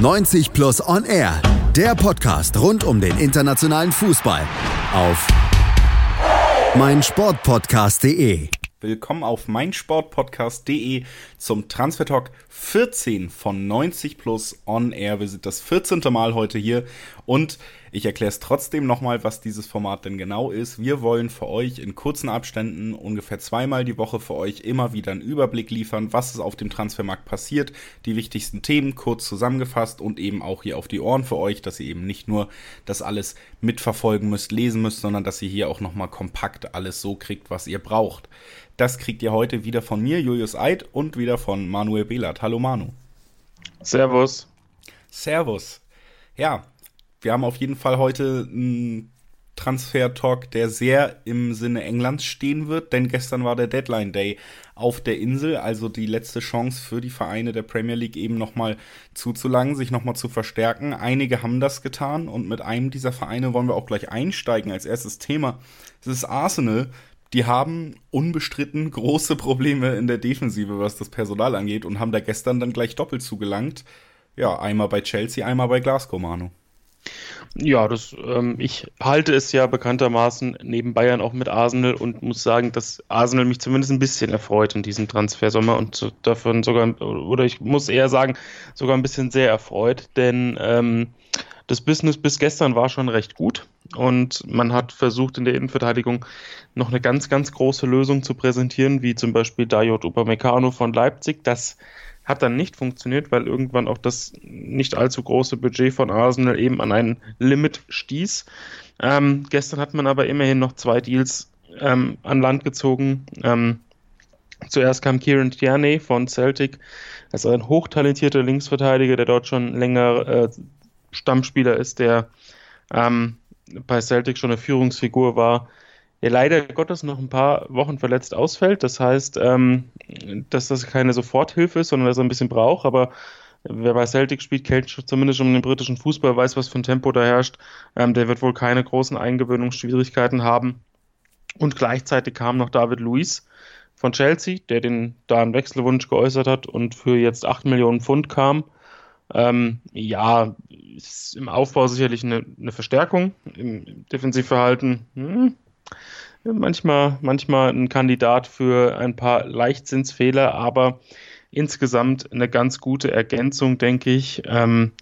90 Plus On Air, der Podcast rund um den internationalen Fußball auf meinsportpodcast.de. Willkommen auf meinsportpodcast.de zum Transfer Talk 14 von 90 Plus On Air. Wir sind das 14. Mal heute hier und ich erkläre es trotzdem nochmal, was dieses Format denn genau ist. Wir wollen für euch in kurzen Abständen ungefähr zweimal die Woche für euch immer wieder einen Überblick liefern, was ist auf dem Transfermarkt passiert, die wichtigsten Themen kurz zusammengefasst und eben auch hier auf die Ohren für euch, dass ihr eben nicht nur das alles mitverfolgen müsst, lesen müsst, sondern dass ihr hier auch nochmal kompakt alles so kriegt, was ihr braucht. Das kriegt ihr heute wieder von mir, Julius Eid, und wieder von Manuel Behlert. Hallo Manu. Servus. Servus. Ja, wir haben auf jeden Fall heute einen Transfer-Talk, der sehr im Sinne Englands stehen wird, denn gestern war der Deadline Day auf der Insel, also die letzte Chance für die Vereine der Premier League eben nochmal zuzulangen, sich nochmal zu verstärken. Einige haben das getan und mit einem dieser Vereine wollen wir auch gleich einsteigen als erstes Thema. Das ist Arsenal. Die haben unbestritten große Probleme in der Defensive, was das Personal angeht und haben da gestern dann gleich doppelt zugelangt. Ja, einmal bei Chelsea, einmal bei Glasgow, Manu. Ja, das, ähm, ich halte es ja bekanntermaßen neben Bayern auch mit Arsenal und muss sagen, dass Arsenal mich zumindest ein bisschen erfreut in diesem Transfersommer und davon sogar, oder ich muss eher sagen, sogar ein bisschen sehr erfreut, denn ähm, das Business bis gestern war schon recht gut und man hat versucht in der Innenverteidigung noch eine ganz, ganz große Lösung zu präsentieren, wie zum Beispiel Dayot Upamecano von Leipzig. Das hat dann nicht funktioniert, weil irgendwann auch das nicht allzu große Budget von Arsenal eben an ein Limit stieß. Ähm, gestern hat man aber immerhin noch zwei Deals ähm, an Land gezogen. Ähm, zuerst kam Kieran Tierney von Celtic, also ein hochtalentierter Linksverteidiger, der dort schon länger äh, Stammspieler ist, der ähm, bei Celtic schon eine Führungsfigur war der leider Gottes noch ein paar Wochen verletzt ausfällt. Das heißt, ähm, dass das keine Soforthilfe ist, sondern dass er ein bisschen braucht. Aber wer bei Celtic spielt, kennt zumindest schon den britischen Fußball, weiß, was für ein Tempo da herrscht. Ähm, der wird wohl keine großen Eingewöhnungsschwierigkeiten haben. Und gleichzeitig kam noch David Luiz von Chelsea, der den da einen Wechselwunsch geäußert hat und für jetzt 8 Millionen Pfund kam. Ähm, ja, ist im Aufbau sicherlich eine, eine Verstärkung. Im Defensivverhalten, hm, manchmal, manchmal ein Kandidat für ein paar Leichtsinnsfehler, aber insgesamt eine ganz gute Ergänzung, denke ich. Ähm,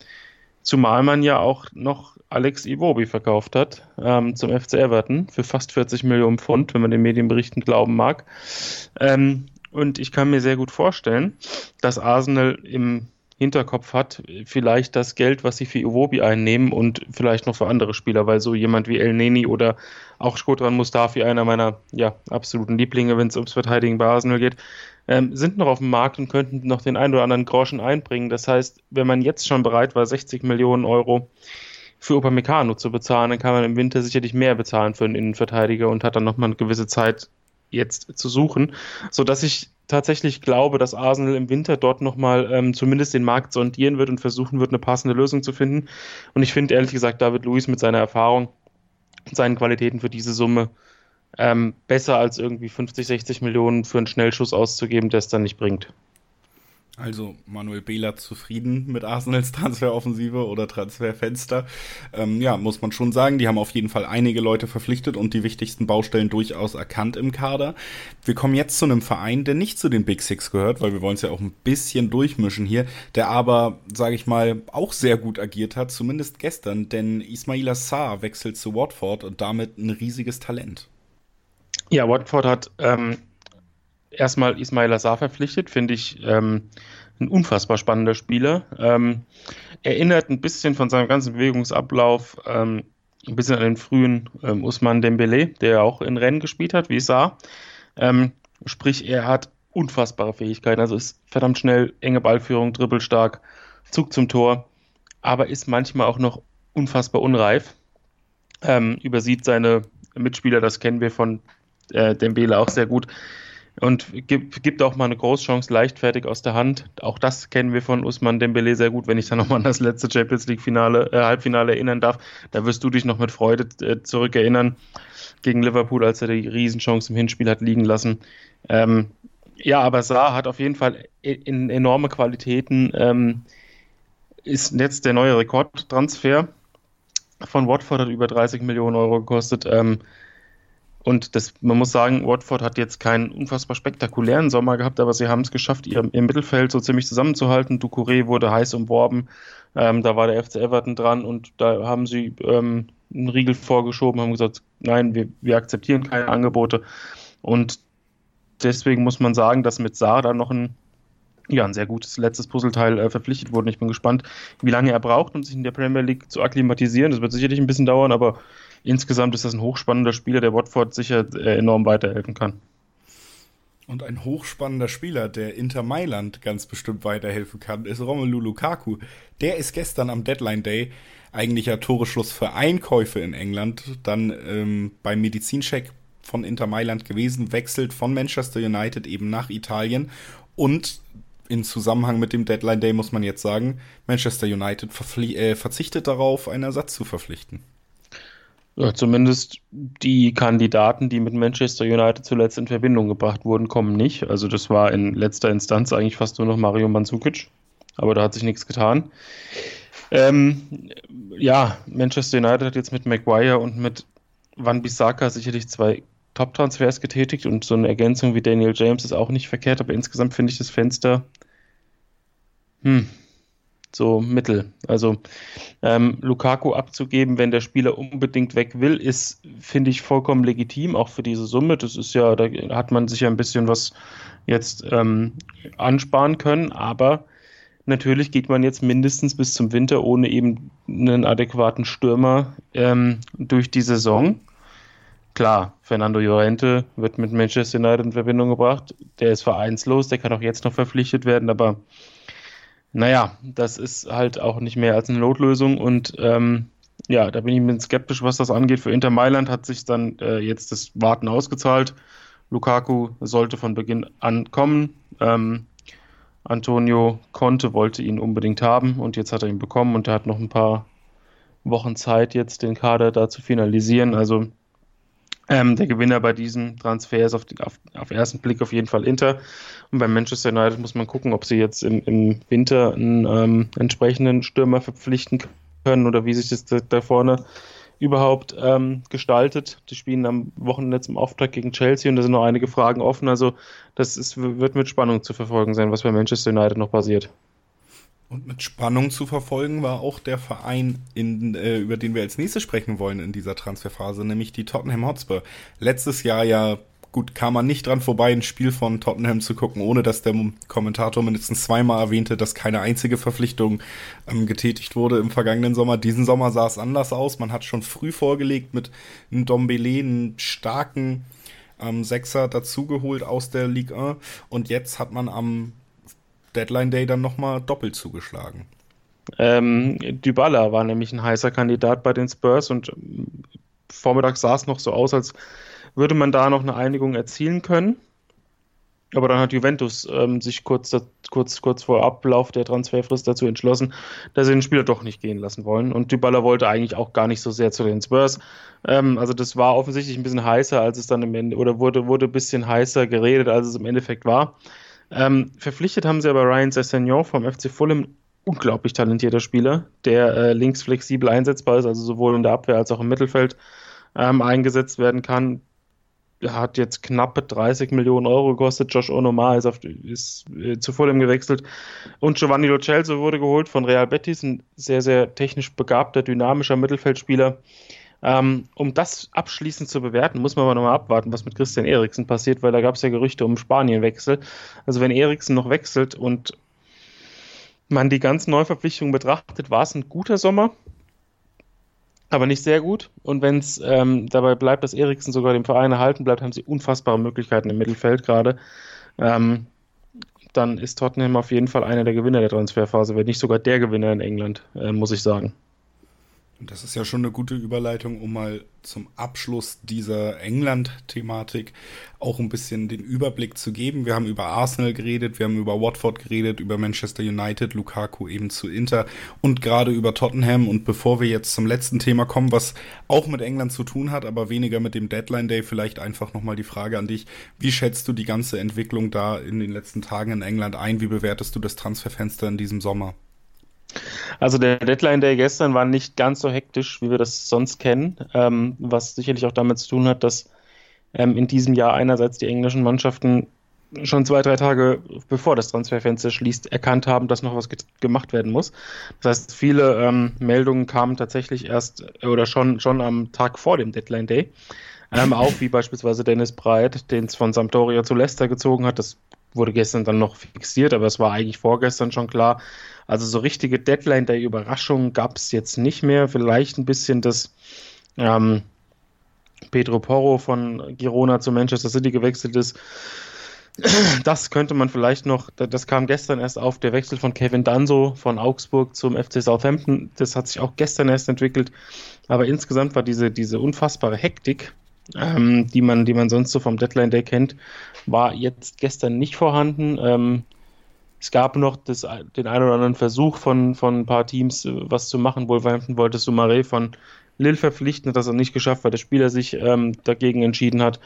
zumal man ja auch noch Alex Iwobi verkauft hat ähm, zum FC Everton für fast 40 Millionen Pfund, wenn man den Medienberichten glauben mag. Ähm, und ich kann mir sehr gut vorstellen, dass Arsenal im Hinterkopf hat, vielleicht das Geld, was sie für Iwobi einnehmen und vielleicht noch für andere Spieler, weil so jemand wie El Neni oder auch Skodran Mustafi, einer meiner ja, absoluten Lieblinge, wenn es ums Verteidigen bei Arsenal geht, ähm, sind noch auf dem Markt und könnten noch den einen oder anderen Groschen einbringen. Das heißt, wenn man jetzt schon bereit war, 60 Millionen Euro für Upamecano zu bezahlen, dann kann man im Winter sicherlich mehr bezahlen für einen Innenverteidiger und hat dann nochmal eine gewisse Zeit jetzt zu suchen, sodass ich tatsächlich glaube, dass Arsenal im Winter dort nochmal ähm, zumindest den Markt sondieren wird und versuchen wird, eine passende Lösung zu finden. Und ich finde ehrlich gesagt, David Luiz mit seiner Erfahrung und seinen Qualitäten für diese Summe ähm, besser als irgendwie 50, 60 Millionen für einen Schnellschuss auszugeben, der es dann nicht bringt. Also Manuel Behler zufrieden mit Arsenals Transferoffensive oder Transferfenster. Ähm, ja, muss man schon sagen, die haben auf jeden Fall einige Leute verpflichtet und die wichtigsten Baustellen durchaus erkannt im Kader. Wir kommen jetzt zu einem Verein, der nicht zu den Big Six gehört, weil wir wollen es ja auch ein bisschen durchmischen hier, der aber, sage ich mal, auch sehr gut agiert hat, zumindest gestern, denn Ismaila Sarr wechselt zu Watford und damit ein riesiges Talent. Ja, Watford hat ähm, erstmal Ismail Azar verpflichtet, finde ich ähm, ein unfassbar spannender Spieler. Ähm, erinnert ein bisschen von seinem ganzen Bewegungsablauf ähm, ein bisschen an den frühen ähm, Usman Dembele, der auch in Rennen gespielt hat, wie sah. Ähm, sprich, er hat unfassbare Fähigkeiten, also ist verdammt schnell, enge Ballführung, dribbelstark, Zug zum Tor, aber ist manchmal auch noch unfassbar unreif. Ähm, übersieht seine Mitspieler, das kennen wir von äh, Dembele auch sehr gut und gibt, gibt auch mal eine Großchance leichtfertig aus der Hand. Auch das kennen wir von Usman Dembele sehr gut, wenn ich dann nochmal an das letzte Champions League Finale, äh, Halbfinale erinnern darf. Da wirst du dich noch mit Freude äh, zurückerinnern gegen Liverpool, als er die Riesenchance im Hinspiel hat liegen lassen. Ähm, ja, aber Saar hat auf jeden Fall in, enorme Qualitäten. Ähm, ist jetzt der neue Rekordtransfer von Watford, hat über 30 Millionen Euro gekostet. Ähm, und das, man muss sagen, Watford hat jetzt keinen unfassbar spektakulären Sommer gehabt, aber sie haben es geschafft, ihr, ihr Mittelfeld so ziemlich zusammenzuhalten. Ducouré wurde heiß umworben, ähm, da war der FC Everton dran und da haben sie ähm, einen Riegel vorgeschoben, haben gesagt, nein, wir, wir akzeptieren keine Angebote. Und deswegen muss man sagen, dass mit Saar da noch ein ja, ein sehr gutes letztes Puzzleteil äh, verpflichtet wurde. Ich bin gespannt, wie lange er braucht, um sich in der Premier League zu akklimatisieren. Das wird sicherlich ein bisschen dauern, aber insgesamt ist das ein hochspannender Spieler, der Watford sicher äh, enorm weiterhelfen kann. Und ein hochspannender Spieler, der Inter Mailand ganz bestimmt weiterhelfen kann, ist Romelu Lukaku. Der ist gestern am Deadline Day eigentlicher Toreschluss für Einkäufe in England, dann ähm, beim Medizincheck von Inter Mailand gewesen, wechselt von Manchester United eben nach Italien und in Zusammenhang mit dem Deadline Day muss man jetzt sagen, Manchester United äh, verzichtet darauf, einen Ersatz zu verpflichten. Ja, zumindest die Kandidaten, die mit Manchester United zuletzt in Verbindung gebracht wurden, kommen nicht. Also das war in letzter Instanz eigentlich fast nur noch Mario Mandzukic, aber da hat sich nichts getan. Ähm, ja, Manchester United hat jetzt mit Maguire und mit Van Bissaka sicherlich zwei Top-Transfers getätigt und so eine Ergänzung wie Daniel James ist auch nicht verkehrt, aber insgesamt finde ich das Fenster hm, so mittel. Also ähm, Lukaku abzugeben, wenn der Spieler unbedingt weg will, ist, finde ich, vollkommen legitim, auch für diese Summe. Das ist ja, da hat man sich ja ein bisschen was jetzt ähm, ansparen können, aber natürlich geht man jetzt mindestens bis zum Winter ohne eben einen adäquaten Stürmer ähm, durch die Saison. Klar, Fernando Llorente wird mit Manchester United in Verbindung gebracht. Der ist vereinslos, der kann auch jetzt noch verpflichtet werden, aber naja, das ist halt auch nicht mehr als eine Notlösung und ähm, ja, da bin ich ein bisschen skeptisch, was das angeht. Für Inter Mailand hat sich dann äh, jetzt das Warten ausgezahlt. Lukaku sollte von Beginn an kommen. Ähm, Antonio Conte wollte ihn unbedingt haben und jetzt hat er ihn bekommen und er hat noch ein paar Wochen Zeit, jetzt den Kader da zu finalisieren. Also ähm, der Gewinner bei diesem Transfer ist auf, auf, auf ersten Blick auf jeden Fall Inter. Und bei Manchester United muss man gucken, ob sie jetzt im, im Winter einen ähm, entsprechenden Stürmer verpflichten können oder wie sich das da, da vorne überhaupt ähm, gestaltet. Die spielen am Wochenende zum Auftrag gegen Chelsea und da sind noch einige Fragen offen. Also das ist, wird mit Spannung zu verfolgen sein, was bei Manchester United noch passiert. Und mit Spannung zu verfolgen war auch der Verein, in, äh, über den wir als nächstes sprechen wollen in dieser Transferphase, nämlich die Tottenham Hotspur. Letztes Jahr ja, gut, kam man nicht dran vorbei, ein Spiel von Tottenham zu gucken, ohne dass der Kommentator mindestens zweimal erwähnte, dass keine einzige Verpflichtung ähm, getätigt wurde im vergangenen Sommer. Diesen Sommer sah es anders aus. Man hat schon früh vorgelegt mit einem Dombele, einen starken ähm, Sechser dazugeholt aus der Ligue 1 und jetzt hat man am Deadline Day dann nochmal doppelt zugeschlagen. Ähm, Dybala war nämlich ein heißer Kandidat bei den Spurs und vormittags sah es noch so aus, als würde man da noch eine Einigung erzielen können. Aber dann hat Juventus ähm, sich kurz, kurz, kurz vor Ablauf der Transferfrist dazu entschlossen, dass sie den Spieler doch nicht gehen lassen wollen. Und Dybala wollte eigentlich auch gar nicht so sehr zu den Spurs. Ähm, also das war offensichtlich ein bisschen heißer, als es dann im Ende, oder wurde, wurde ein bisschen heißer geredet, als es im Endeffekt war. Ähm, verpflichtet haben sie aber Ryan Sessegnon vom FC Fulham, unglaublich talentierter Spieler, der äh, links flexibel einsetzbar ist, also sowohl in der Abwehr als auch im Mittelfeld ähm, eingesetzt werden kann. Hat jetzt knappe 30 Millionen Euro gekostet. Josh Onomar ist, auf, ist äh, zu Fulham gewechselt. Und Giovanni Lo Celso wurde geholt von Real Betis, ein sehr, sehr technisch begabter, dynamischer Mittelfeldspieler. Ähm, um das abschließend zu bewerten, muss man aber nochmal abwarten, was mit Christian Eriksen passiert, weil da gab es ja Gerüchte um Spanienwechsel. Also wenn Eriksen noch wechselt und man die ganzen Neuverpflichtungen betrachtet, war es ein guter Sommer, aber nicht sehr gut. Und wenn es ähm, dabei bleibt, dass Eriksen sogar dem Verein erhalten bleibt, haben sie unfassbare Möglichkeiten im Mittelfeld gerade. Ähm, dann ist Tottenham auf jeden Fall einer der Gewinner der Transferphase, wenn nicht sogar der Gewinner in England, äh, muss ich sagen. Das ist ja schon eine gute Überleitung, um mal zum Abschluss dieser England-Thematik auch ein bisschen den Überblick zu geben. Wir haben über Arsenal geredet, wir haben über Watford geredet, über Manchester United, Lukaku eben zu Inter und gerade über Tottenham. Und bevor wir jetzt zum letzten Thema kommen, was auch mit England zu tun hat, aber weniger mit dem Deadline Day, vielleicht einfach nochmal die Frage an dich. Wie schätzt du die ganze Entwicklung da in den letzten Tagen in England ein? Wie bewertest du das Transferfenster in diesem Sommer? Also der Deadline Day gestern war nicht ganz so hektisch, wie wir das sonst kennen, ähm, was sicherlich auch damit zu tun hat, dass ähm, in diesem Jahr einerseits die englischen Mannschaften schon zwei, drei Tage bevor das Transferfenster schließt, erkannt haben, dass noch was gemacht werden muss. Das heißt, viele ähm, Meldungen kamen tatsächlich erst oder schon, schon am Tag vor dem Deadline Day. Ähm, auch wie beispielsweise Dennis Breit, den es von Sampdoria zu Leicester gezogen hat. Das wurde gestern dann noch fixiert, aber es war eigentlich vorgestern schon klar. Also so richtige Deadline der Überraschung gab es jetzt nicht mehr. Vielleicht ein bisschen das ähm, Pedro Porro von Girona zu Manchester City gewechselt ist. Das könnte man vielleicht noch, das kam gestern erst auf, der Wechsel von Kevin Danso von Augsburg zum FC Southampton. Das hat sich auch gestern erst entwickelt. Aber insgesamt war diese, diese unfassbare Hektik, ähm, die, man, die man sonst so vom Deadline Day kennt, war jetzt gestern nicht vorhanden. Ähm, es gab noch das, den einen oder anderen Versuch von, von ein paar Teams, äh, was zu machen. Wolverhampton wollte Sumaré von Lille verpflichten, hat das auch nicht geschafft, weil der Spieler sich ähm, dagegen entschieden hat.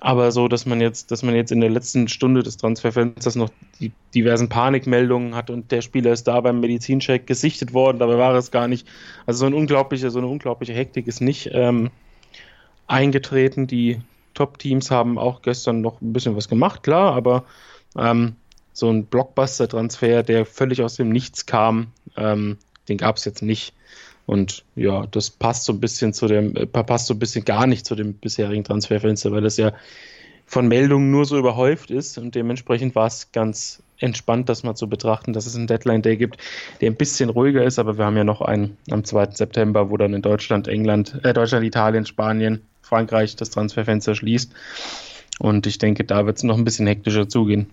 Aber so, dass man jetzt, dass man jetzt in der letzten Stunde des Transferfensters noch die diversen Panikmeldungen hat und der Spieler ist da beim Medizincheck gesichtet worden, dabei war es gar nicht. Also so ein unglaublicher, so eine unglaubliche Hektik ist nicht ähm, eingetreten. Die Top-Teams haben auch gestern noch ein bisschen was gemacht, klar, aber ähm, so ein Blockbuster-Transfer, der völlig aus dem Nichts kam, ähm, den gab es jetzt nicht. Und ja, das passt so ein bisschen zu dem, äh, passt so ein bisschen gar nicht zu dem bisherigen Transferfenster, weil das ja von Meldungen nur so überhäuft ist und dementsprechend war es ganz entspannt, das mal zu betrachten, dass es einen Deadline Day gibt, der ein bisschen ruhiger ist, aber wir haben ja noch einen am 2. September, wo dann in Deutschland, England, äh, Deutschland, Italien, Spanien, Frankreich das Transferfenster schließt. Und ich denke, da wird es noch ein bisschen hektischer zugehen.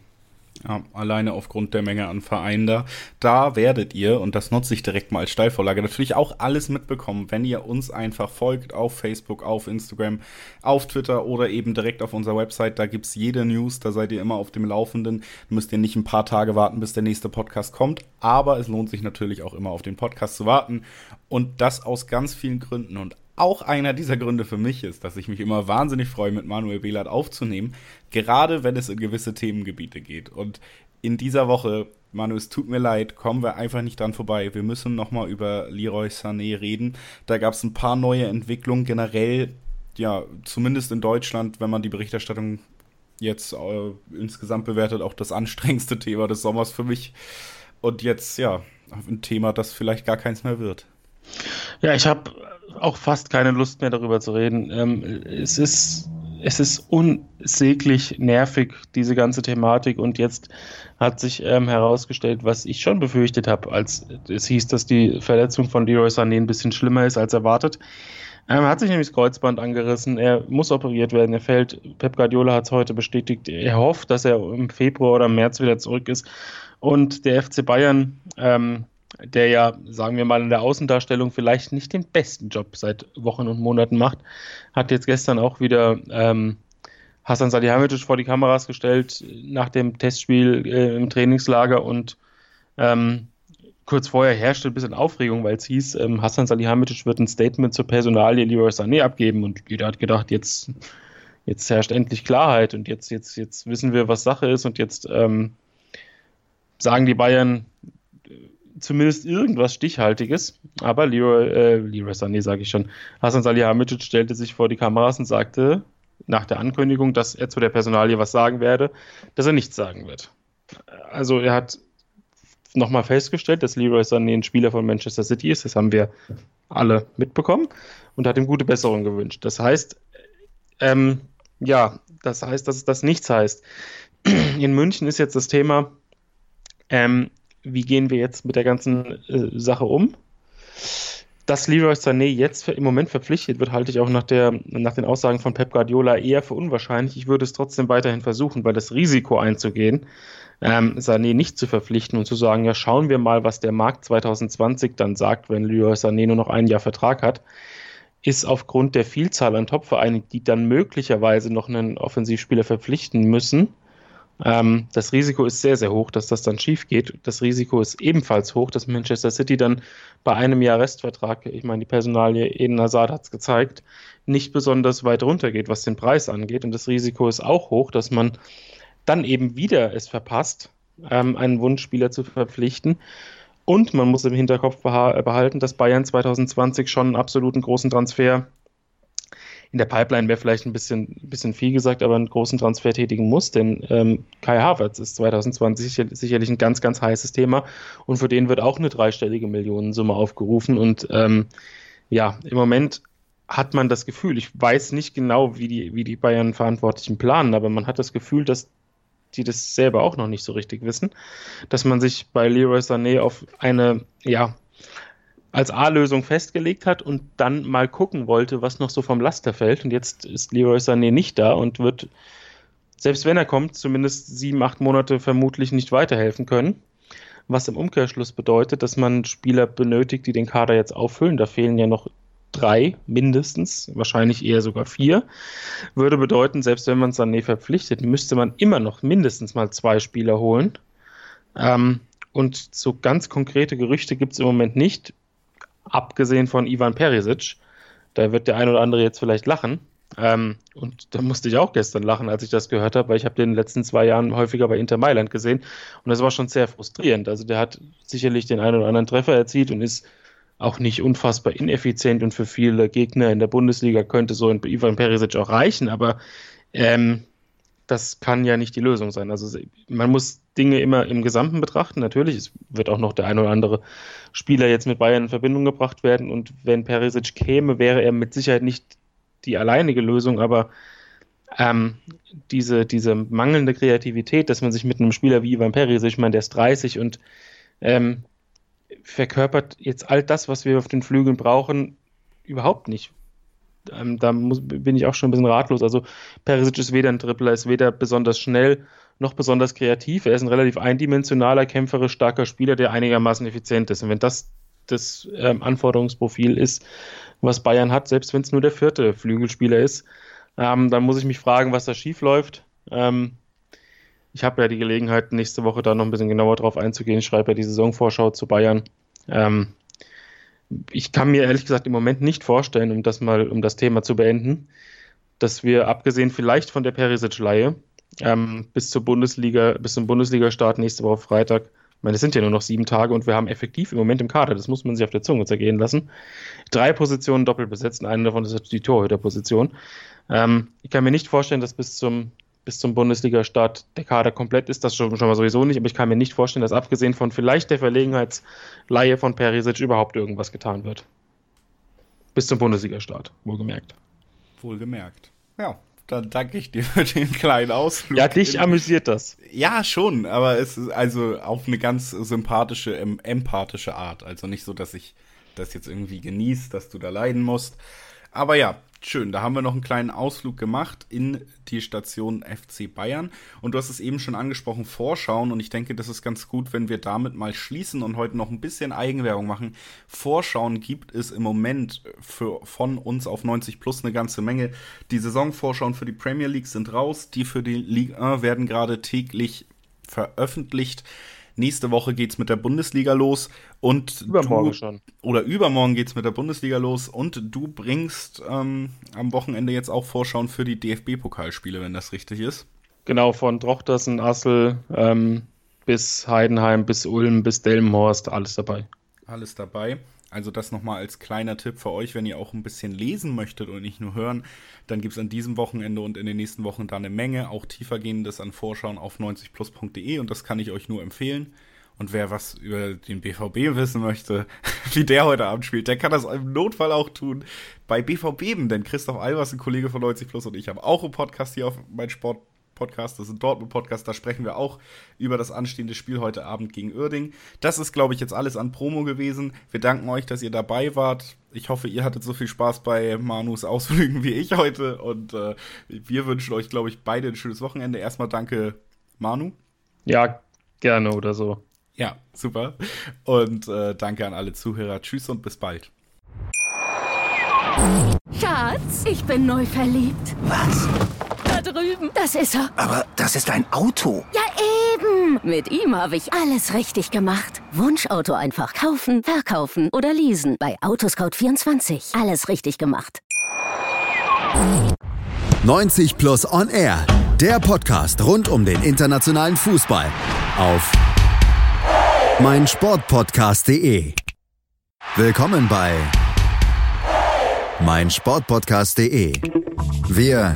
Ja, alleine aufgrund der Menge an Vereinen da. Da werdet ihr, und das nutze ich direkt mal als Steilvorlage, natürlich auch alles mitbekommen, wenn ihr uns einfach folgt auf Facebook, auf Instagram, auf Twitter oder eben direkt auf unserer Website. Da gibt es jede News, da seid ihr immer auf dem Laufenden. Müsst ihr nicht ein paar Tage warten, bis der nächste Podcast kommt. Aber es lohnt sich natürlich auch immer auf den Podcast zu warten. Und das aus ganz vielen Gründen. Und auch einer dieser Gründe für mich ist, dass ich mich immer wahnsinnig freue, mit Manuel Behlert aufzunehmen, gerade wenn es in gewisse Themengebiete geht. Und in dieser Woche, Manu, es tut mir leid, kommen wir einfach nicht dran vorbei. Wir müssen nochmal über Leroy Sané reden. Da gab es ein paar neue Entwicklungen generell, ja, zumindest in Deutschland, wenn man die Berichterstattung jetzt äh, insgesamt bewertet, auch das anstrengendste Thema des Sommers für mich. Und jetzt, ja, ein Thema, das vielleicht gar keins mehr wird. Ja, ich habe auch fast keine Lust mehr darüber zu reden. Ähm, es ist es ist unsäglich nervig, diese ganze Thematik. Und jetzt hat sich ähm, herausgestellt, was ich schon befürchtet habe, als es hieß, dass die Verletzung von Leroy Sané ein bisschen schlimmer ist als erwartet. Ähm, er hat sich nämlich das Kreuzband angerissen. Er muss operiert werden. Er fällt. Pep Guardiola hat es heute bestätigt. Er hofft, dass er im Februar oder März wieder zurück ist. Und der FC Bayern ähm, der ja, sagen wir mal, in der Außendarstellung vielleicht nicht den besten Job seit Wochen und Monaten macht, hat jetzt gestern auch wieder ähm, Hasan Salihamidzic vor die Kameras gestellt nach dem Testspiel äh, im Trainingslager und ähm, kurz vorher herrschte ein bisschen Aufregung, weil es hieß, ähm, Hassan Salihamidzic wird ein Statement zur Personalie Leroy Sané abgeben und jeder hat gedacht, jetzt, jetzt herrscht endlich Klarheit und jetzt, jetzt, jetzt wissen wir, was Sache ist und jetzt ähm, sagen die Bayern, zumindest irgendwas Stichhaltiges. Aber Leroy, äh, Leroy Sané, sage ich schon, Hassan Salihamidzic stellte sich vor die Kameras und sagte nach der Ankündigung, dass er zu der Personalie was sagen werde, dass er nichts sagen wird. Also er hat nochmal festgestellt, dass Leroy Sané ein Spieler von Manchester City ist. Das haben wir alle mitbekommen und hat ihm gute Besserung gewünscht. Das heißt, ähm, ja, das heißt, dass es das nichts heißt. In München ist jetzt das Thema, ähm, wie gehen wir jetzt mit der ganzen äh, Sache um? Dass Leroy Sané jetzt im Moment verpflichtet wird, halte ich auch nach, der, nach den Aussagen von Pep Guardiola eher für unwahrscheinlich. Ich würde es trotzdem weiterhin versuchen, weil das Risiko einzugehen, ähm, Sané nicht zu verpflichten und zu sagen, ja, schauen wir mal, was der Markt 2020 dann sagt, wenn Leroy Sané nur noch ein Jahr Vertrag hat, ist aufgrund der Vielzahl an Topvereinen, die dann möglicherweise noch einen Offensivspieler verpflichten müssen, ähm, das Risiko ist sehr, sehr hoch, dass das dann schief geht. Das Risiko ist ebenfalls hoch, dass Manchester City dann bei einem Jahr Restvertrag, ich meine, die Personalie Eden Hazard hat es gezeigt, nicht besonders weit runtergeht, was den Preis angeht. Und das Risiko ist auch hoch, dass man dann eben wieder es verpasst, ähm, einen Wunschspieler zu verpflichten. Und man muss im Hinterkopf behalten, dass Bayern 2020 schon einen absoluten großen Transfer in der Pipeline wäre vielleicht ein bisschen, bisschen viel gesagt, aber einen großen Transfer tätigen muss, denn ähm, Kai Havertz ist 2020 sicher, sicherlich ein ganz, ganz heißes Thema und für den wird auch eine dreistellige Millionensumme aufgerufen und ähm, ja, im Moment hat man das Gefühl, ich weiß nicht genau, wie die, wie die Bayern-Verantwortlichen planen, aber man hat das Gefühl, dass die das selber auch noch nicht so richtig wissen, dass man sich bei Leroy Sané auf eine, ja, als A-Lösung festgelegt hat und dann mal gucken wollte, was noch so vom Laster fällt. Und jetzt ist Leroy Sané nicht da und wird, selbst wenn er kommt, zumindest sieben, acht Monate vermutlich nicht weiterhelfen können. Was im Umkehrschluss bedeutet, dass man Spieler benötigt, die den Kader jetzt auffüllen. Da fehlen ja noch drei mindestens, wahrscheinlich eher sogar vier. Würde bedeuten, selbst wenn man Sané verpflichtet, müsste man immer noch mindestens mal zwei Spieler holen. Ähm, und so ganz konkrete Gerüchte gibt es im Moment nicht abgesehen von Ivan Perisic. Da wird der ein oder andere jetzt vielleicht lachen. Ähm, und da musste ich auch gestern lachen, als ich das gehört habe, weil ich habe den in den letzten zwei Jahren häufiger bei Inter Mailand gesehen und das war schon sehr frustrierend. Also der hat sicherlich den einen oder anderen Treffer erzielt und ist auch nicht unfassbar ineffizient und für viele Gegner in der Bundesliga könnte so ein Ivan Perisic auch reichen, aber ähm, das kann ja nicht die Lösung sein. Also man muss Dinge immer im Gesamten betrachten. Natürlich, es wird auch noch der ein oder andere Spieler jetzt mit Bayern in Verbindung gebracht werden. Und wenn Perisic käme, wäre er mit Sicherheit nicht die alleinige Lösung, aber ähm, diese, diese mangelnde Kreativität, dass man sich mit einem Spieler wie Ivan Perisic, ich meine, der ist 30 und ähm, verkörpert jetzt all das, was wir auf den Flügeln brauchen, überhaupt nicht ähm, da muss, bin ich auch schon ein bisschen ratlos. Also Perisic ist weder ein Dribbler, ist weder besonders schnell noch besonders kreativ. Er ist ein relativ eindimensionaler, kämpferisch starker Spieler, der einigermaßen effizient ist. Und wenn das das ähm, Anforderungsprofil ist, was Bayern hat, selbst wenn es nur der vierte Flügelspieler ist, ähm, dann muss ich mich fragen, was da schief läuft. Ähm, ich habe ja die Gelegenheit, nächste Woche da noch ein bisschen genauer drauf einzugehen. Ich schreibe ja die Saisonvorschau zu Bayern. Ähm, ich kann mir ehrlich gesagt im Moment nicht vorstellen, um das mal, um das Thema zu beenden, dass wir abgesehen vielleicht von der Perisic-Leihe ähm, bis zur Bundesliga, bis zum Bundesliga-Start nächste Woche Freitag, ich meine, es sind ja nur noch sieben Tage und wir haben effektiv im Moment im Kader, das muss man sich auf der Zunge zergehen lassen, drei Positionen doppelt besetzt. Eine davon ist die Torhüterposition. Ähm, ich kann mir nicht vorstellen, dass bis zum bis zum Bundesliga-Start der Kader komplett ist, das schon, schon mal sowieso nicht, aber ich kann mir nicht vorstellen, dass abgesehen von vielleicht der Verlegenheitsleihe von Perisic überhaupt irgendwas getan wird. Bis zum Bundesliga-Start, wohlgemerkt. Wohlgemerkt. Ja, dann danke ich dir für den kleinen Ausflug. Ja, dich amüsiert das. Ja, schon, aber es ist also auf eine ganz sympathische, empathische Art. Also nicht so, dass ich das jetzt irgendwie genieße, dass du da leiden musst. Aber ja, schön. Da haben wir noch einen kleinen Ausflug gemacht in die Station FC Bayern. Und du hast es eben schon angesprochen, Vorschauen. Und ich denke, das ist ganz gut, wenn wir damit mal schließen und heute noch ein bisschen Eigenwerbung machen. Vorschauen gibt es im Moment für, von uns auf 90 Plus eine ganze Menge. Die Saisonvorschauen für die Premier League sind raus. Die für die Ligue 1 werden gerade täglich veröffentlicht. Nächste Woche geht's mit der Bundesliga los und übermorgen du, schon. Oder übermorgen geht's mit der Bundesliga los und du bringst ähm, am Wochenende jetzt auch Vorschauen für die DFB-Pokalspiele, wenn das richtig ist. Genau, von Drochtersen, Assel ähm, bis Heidenheim, bis Ulm, bis Delmenhorst, alles dabei. Alles dabei. Also das nochmal als kleiner Tipp für euch, wenn ihr auch ein bisschen lesen möchtet und nicht nur hören, dann gibt es an diesem Wochenende und in den nächsten Wochen da eine Menge, auch tiefergehendes an Vorschauen auf 90plus.de und das kann ich euch nur empfehlen. Und wer was über den BVB wissen möchte, wie der heute Abend spielt, der kann das im Notfall auch tun bei BVB, denn Christoph Albers, ein Kollege von 90 Plus und ich haben auch einen Podcast hier auf mein Sport Podcast, das ist ein Dortmund-Podcast, da sprechen wir auch über das anstehende Spiel heute Abend gegen Uerding. Das ist, glaube ich, jetzt alles an Promo gewesen. Wir danken euch, dass ihr dabei wart. Ich hoffe, ihr hattet so viel Spaß bei Manus Ausflügen wie ich heute und äh, wir wünschen euch, glaube ich, beide ein schönes Wochenende. Erstmal danke, Manu. Ja, gerne oder so. Ja, super. Und äh, danke an alle Zuhörer. Tschüss und bis bald. Schatz, ich bin neu verliebt. Was? Drüben. Das ist er. Aber das ist ein Auto. Ja, eben. Mit ihm habe ich alles richtig gemacht. Wunschauto einfach kaufen, verkaufen oder leasen. Bei Autoscout24. Alles richtig gemacht. 90 Plus On Air. Der Podcast rund um den internationalen Fußball. Auf mein Sportpodcast.de. Willkommen bei mein Sportpodcast.de. Wir